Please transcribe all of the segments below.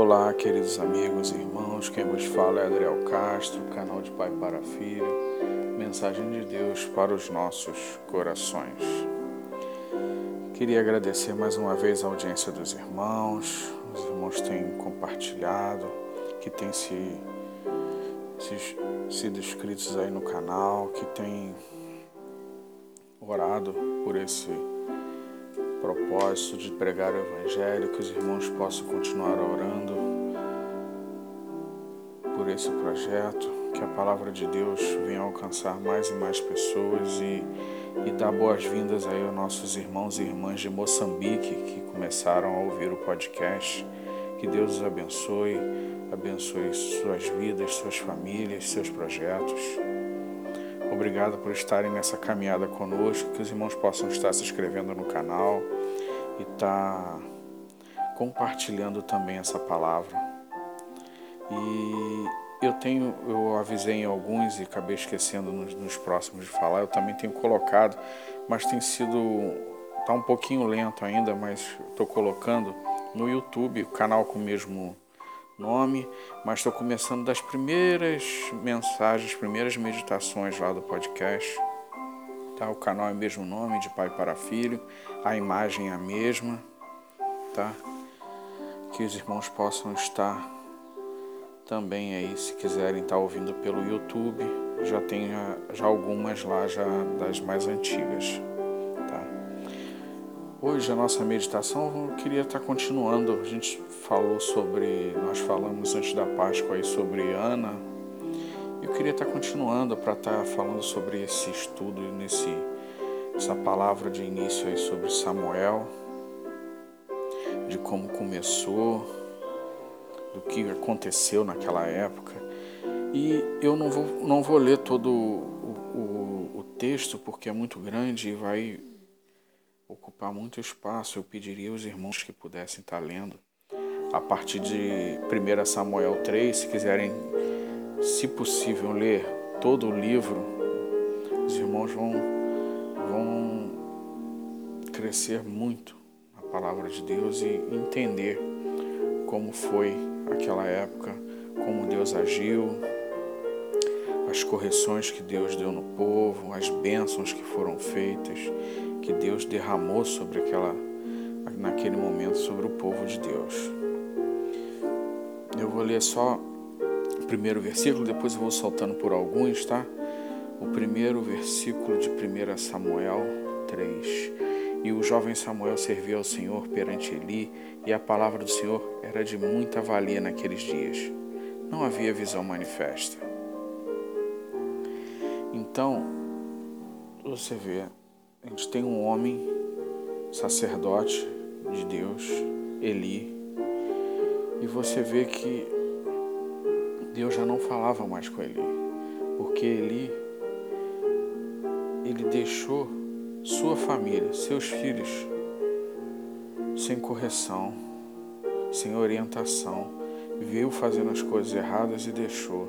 Olá, queridos amigos e irmãos, quem vos fala é Adriel Castro, canal de Pai para Filho, mensagem de Deus para os nossos corações. Queria agradecer mais uma vez a audiência dos irmãos, os irmãos têm compartilhado, que têm se, se, sido inscritos aí no canal, que têm orado por esse propósito de pregar o Evangelho, que os irmãos possam continuar orando por esse projeto, que a palavra de Deus venha alcançar mais e mais pessoas e, e dar boas-vindas aí aos nossos irmãos e irmãs de Moçambique que começaram a ouvir o podcast. Que Deus os abençoe, abençoe suas vidas, suas famílias, seus projetos. Obrigado por estarem nessa caminhada conosco, que os irmãos possam estar se inscrevendo no canal e estar tá compartilhando também essa palavra. E eu tenho, eu avisei em alguns e acabei esquecendo nos, nos próximos de falar, eu também tenho colocado, mas tem sido, tá um pouquinho lento ainda, mas estou colocando no YouTube, o canal com o mesmo nome, mas estou começando das primeiras mensagens, primeiras meditações lá do podcast. Tá? O canal é o mesmo nome, de pai para filho, a imagem é a mesma, tá? Que os irmãos possam estar também aí, se quiserem estar ouvindo pelo YouTube, já tem já algumas lá já das mais antigas. Hoje a nossa meditação eu queria estar continuando. A gente falou sobre, nós falamos antes da Páscoa aí sobre Ana. Eu queria estar continuando para estar falando sobre esse estudo nesse essa palavra de início aí sobre Samuel, de como começou, do que aconteceu naquela época. E eu não vou, não vou ler todo o, o, o texto porque é muito grande e vai ocupar muito espaço, eu pediria aos irmãos que pudessem estar lendo. A partir de 1 Samuel 3, se quiserem, se possível, ler todo o livro, os irmãos vão, vão crescer muito na palavra de Deus e entender como foi aquela época, como Deus agiu, as correções que Deus deu no povo, as bênçãos que foram feitas que Deus derramou sobre aquela naquele momento sobre o povo de Deus. Eu vou ler só o primeiro versículo, depois eu vou saltando por alguns, tá? O primeiro versículo de 1 Samuel 3. E o jovem Samuel servia ao Senhor perante Eli, e a palavra do Senhor era de muita valia naqueles dias. Não havia visão manifesta. Então, você vê, a gente tem um homem, sacerdote de Deus, Eli, e você vê que Deus já não falava mais com Eli, porque Eli, ele deixou sua família, seus filhos, sem correção, sem orientação, viu fazendo as coisas erradas e deixou,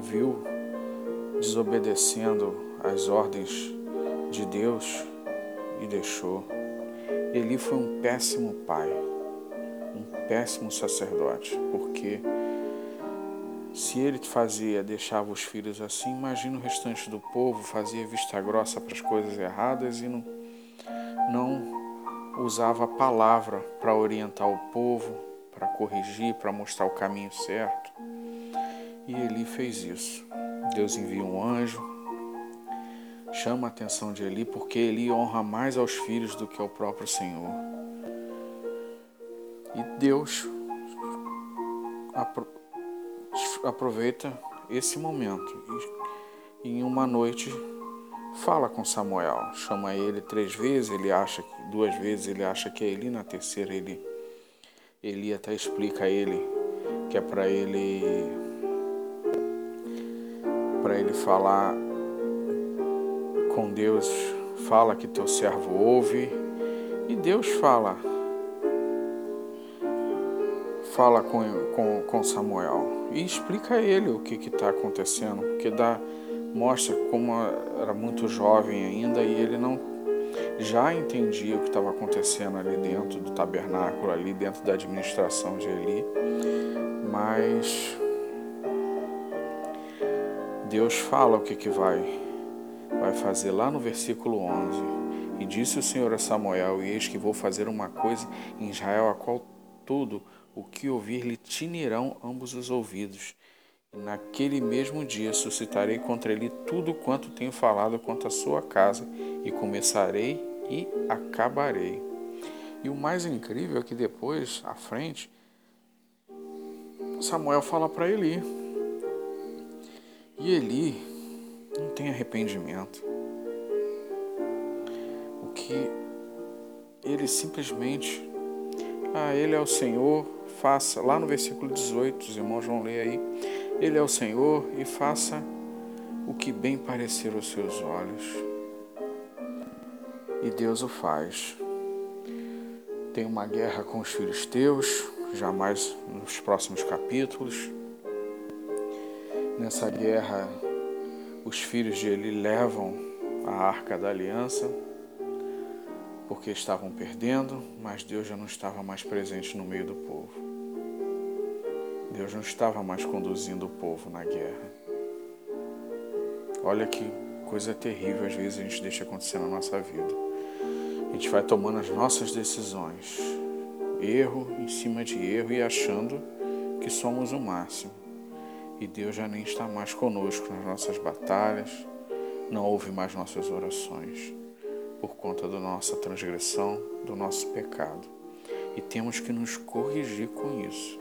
viu desobedecendo às ordens de Deus e deixou. Eli foi um péssimo pai, um péssimo sacerdote, porque se ele fazia, deixava os filhos assim, imagina o restante do povo, fazia vista grossa para as coisas erradas e não, não usava a palavra para orientar o povo, para corrigir, para mostrar o caminho certo. E Eli fez isso. Deus envia um anjo, chama a atenção de Eli porque Eli honra mais aos filhos do que ao próprio Senhor. E Deus aproveita esse momento e em uma noite fala com Samuel, chama ele três vezes, ele acha duas vezes ele acha que é Eli, na terceira ele Eli até explica a ele que é para ele para ele falar com Deus, fala que teu servo ouve, e Deus fala, fala com, com, com Samuel e explica a ele o que está acontecendo, porque dá, mostra como era muito jovem ainda e ele não, já entendia o que estava acontecendo ali dentro do tabernáculo, ali dentro da administração de Eli, mas Deus fala o que, que vai, vai fazer lá no versículo 11. E disse o Senhor a Samuel: E eis que vou fazer uma coisa em Israel, a qual tudo o que ouvir lhe tinirão ambos os ouvidos. E naquele mesmo dia suscitarei contra ele tudo quanto tenho falado contra a sua casa, e começarei e acabarei. E o mais incrível é que depois, à frente, Samuel fala para Eli, e Eli não tem arrependimento. O que ele simplesmente, ah, ele é o Senhor, faça, lá no versículo 18, os irmãos vão ler aí, ele é o Senhor e faça o que bem parecer aos seus olhos. E Deus o faz. Tem uma guerra com os filhos teus, jamais nos próximos capítulos. Nessa guerra, os filhos de Eli levam a arca da aliança, porque estavam perdendo, mas Deus já não estava mais presente no meio do povo. Deus não estava mais conduzindo o povo na guerra. Olha que coisa terrível às vezes a gente deixa acontecer na nossa vida. A gente vai tomando as nossas decisões, erro em cima de erro e achando que somos o máximo e Deus já nem está mais conosco nas nossas batalhas, não ouve mais nossas orações, por conta da nossa transgressão, do nosso pecado. E temos que nos corrigir com isso.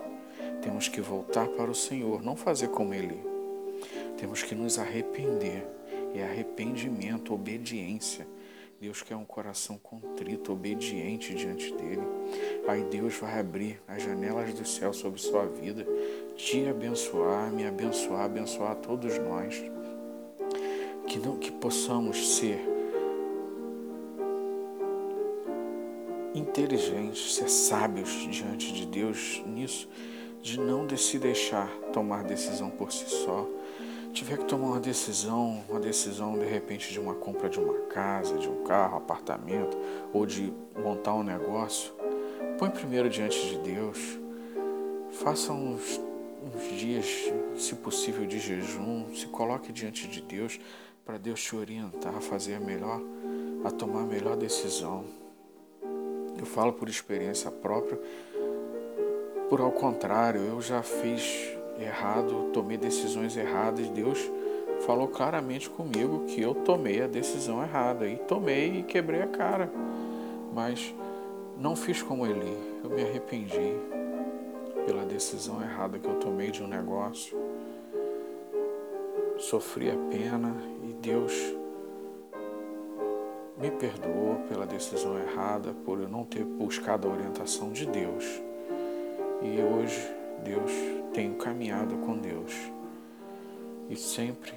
Temos que voltar para o Senhor, não fazer como Ele. Temos que nos arrepender. É arrependimento, obediência. Deus quer um coração contrito, obediente diante dele. Aí Deus vai abrir as janelas do céu sobre sua vida te abençoar, me abençoar, abençoar todos nós. Que, não, que possamos ser inteligentes, ser sábios diante de Deus nisso, de não se deixar tomar decisão por si só. Tiver que tomar uma decisão, uma decisão de repente de uma compra de uma casa, de um carro, apartamento, ou de montar um negócio, põe primeiro diante de Deus. Faça uns uns dias, se possível, de jejum, se coloque diante de Deus para Deus te orientar a fazer melhor, a tomar a melhor decisão. Eu falo por experiência própria, por ao contrário, eu já fiz errado, tomei decisões erradas, Deus falou claramente comigo que eu tomei a decisão errada e tomei e quebrei a cara. Mas não fiz como ele, eu me arrependi pela decisão errada que eu tomei de um negócio. Sofri a pena e Deus me perdoou pela decisão errada, por eu não ter buscado a orientação de Deus. E hoje Deus tenho caminhado com Deus e sempre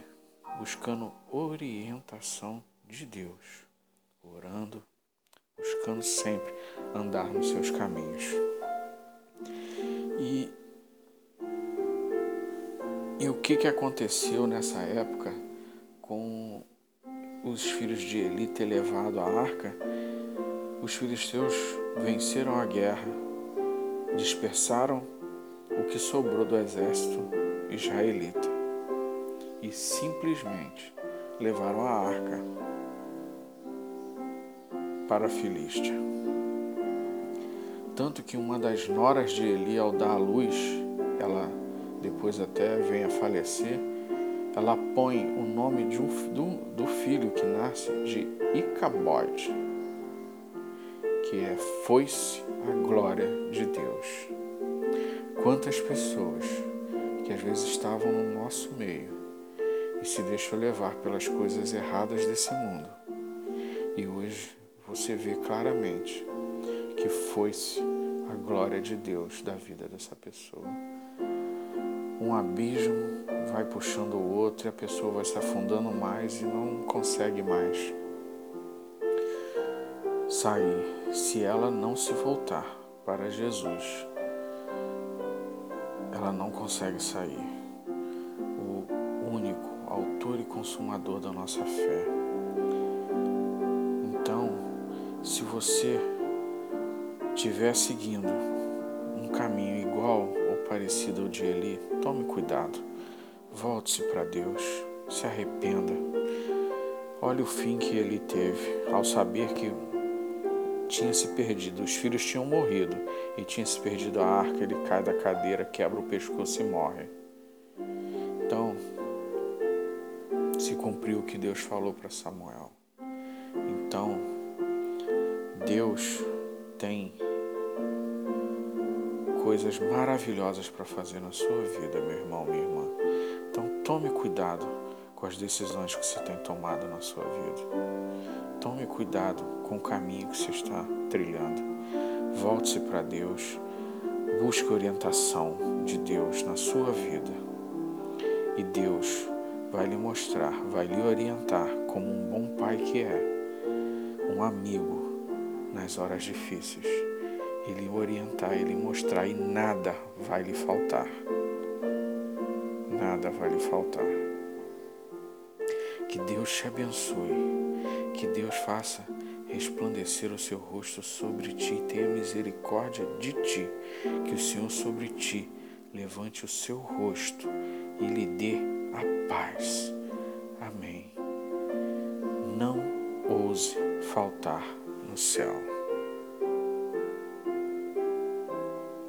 buscando orientação de Deus, orando, buscando sempre andar nos seus caminhos. E, e o que, que aconteceu nessa época com os filhos de Eli ter levado a arca? Os filisteus venceram a guerra, dispersaram o que sobrou do exército israelita e simplesmente levaram a arca para a Filístia. Tanto que uma das noras de Eli, ao dar à luz, ela depois até vem a falecer, ela põe o nome de um, do, do filho que nasce de Icabode, que é foi-se a glória de Deus. Quantas pessoas que às vezes estavam no nosso meio e se deixou levar pelas coisas erradas desse mundo. E hoje você vê claramente que foi-se a glória de Deus da vida dessa pessoa. Um abismo vai puxando o outro e a pessoa vai se afundando mais e não consegue mais sair se ela não se voltar para Jesus. Ela não consegue sair. O único autor e consumador da nossa fé. Então, Se você estiver seguindo um caminho igual ou parecido ao de Eli, tome cuidado. Volte-se para Deus, se arrependa. Olhe o fim que ele teve ao saber que tinha se perdido, os filhos tinham morrido e tinha se perdido a arca. Ele cai da cadeira, quebra o pescoço e morre. Então, se cumpriu o que Deus falou para Samuel. Então, Deus tem coisas maravilhosas para fazer na sua vida, meu irmão, minha irmã. Então, tome cuidado com as decisões que você tem tomado na sua vida. Tome cuidado com o caminho que você está trilhando. Volte-se para Deus. Busque orientação de Deus na sua vida. E Deus vai lhe mostrar, vai lhe orientar como um bom pai que é, um amigo nas horas difíceis. Ele orientar, ele mostrar e nada vai lhe faltar. Nada vai lhe faltar. Que Deus te abençoe. Que Deus faça resplandecer o seu rosto sobre ti e tenha misericórdia de ti. Que o Senhor sobre ti levante o seu rosto e lhe dê a paz. Amém. Não ouse faltar no céu.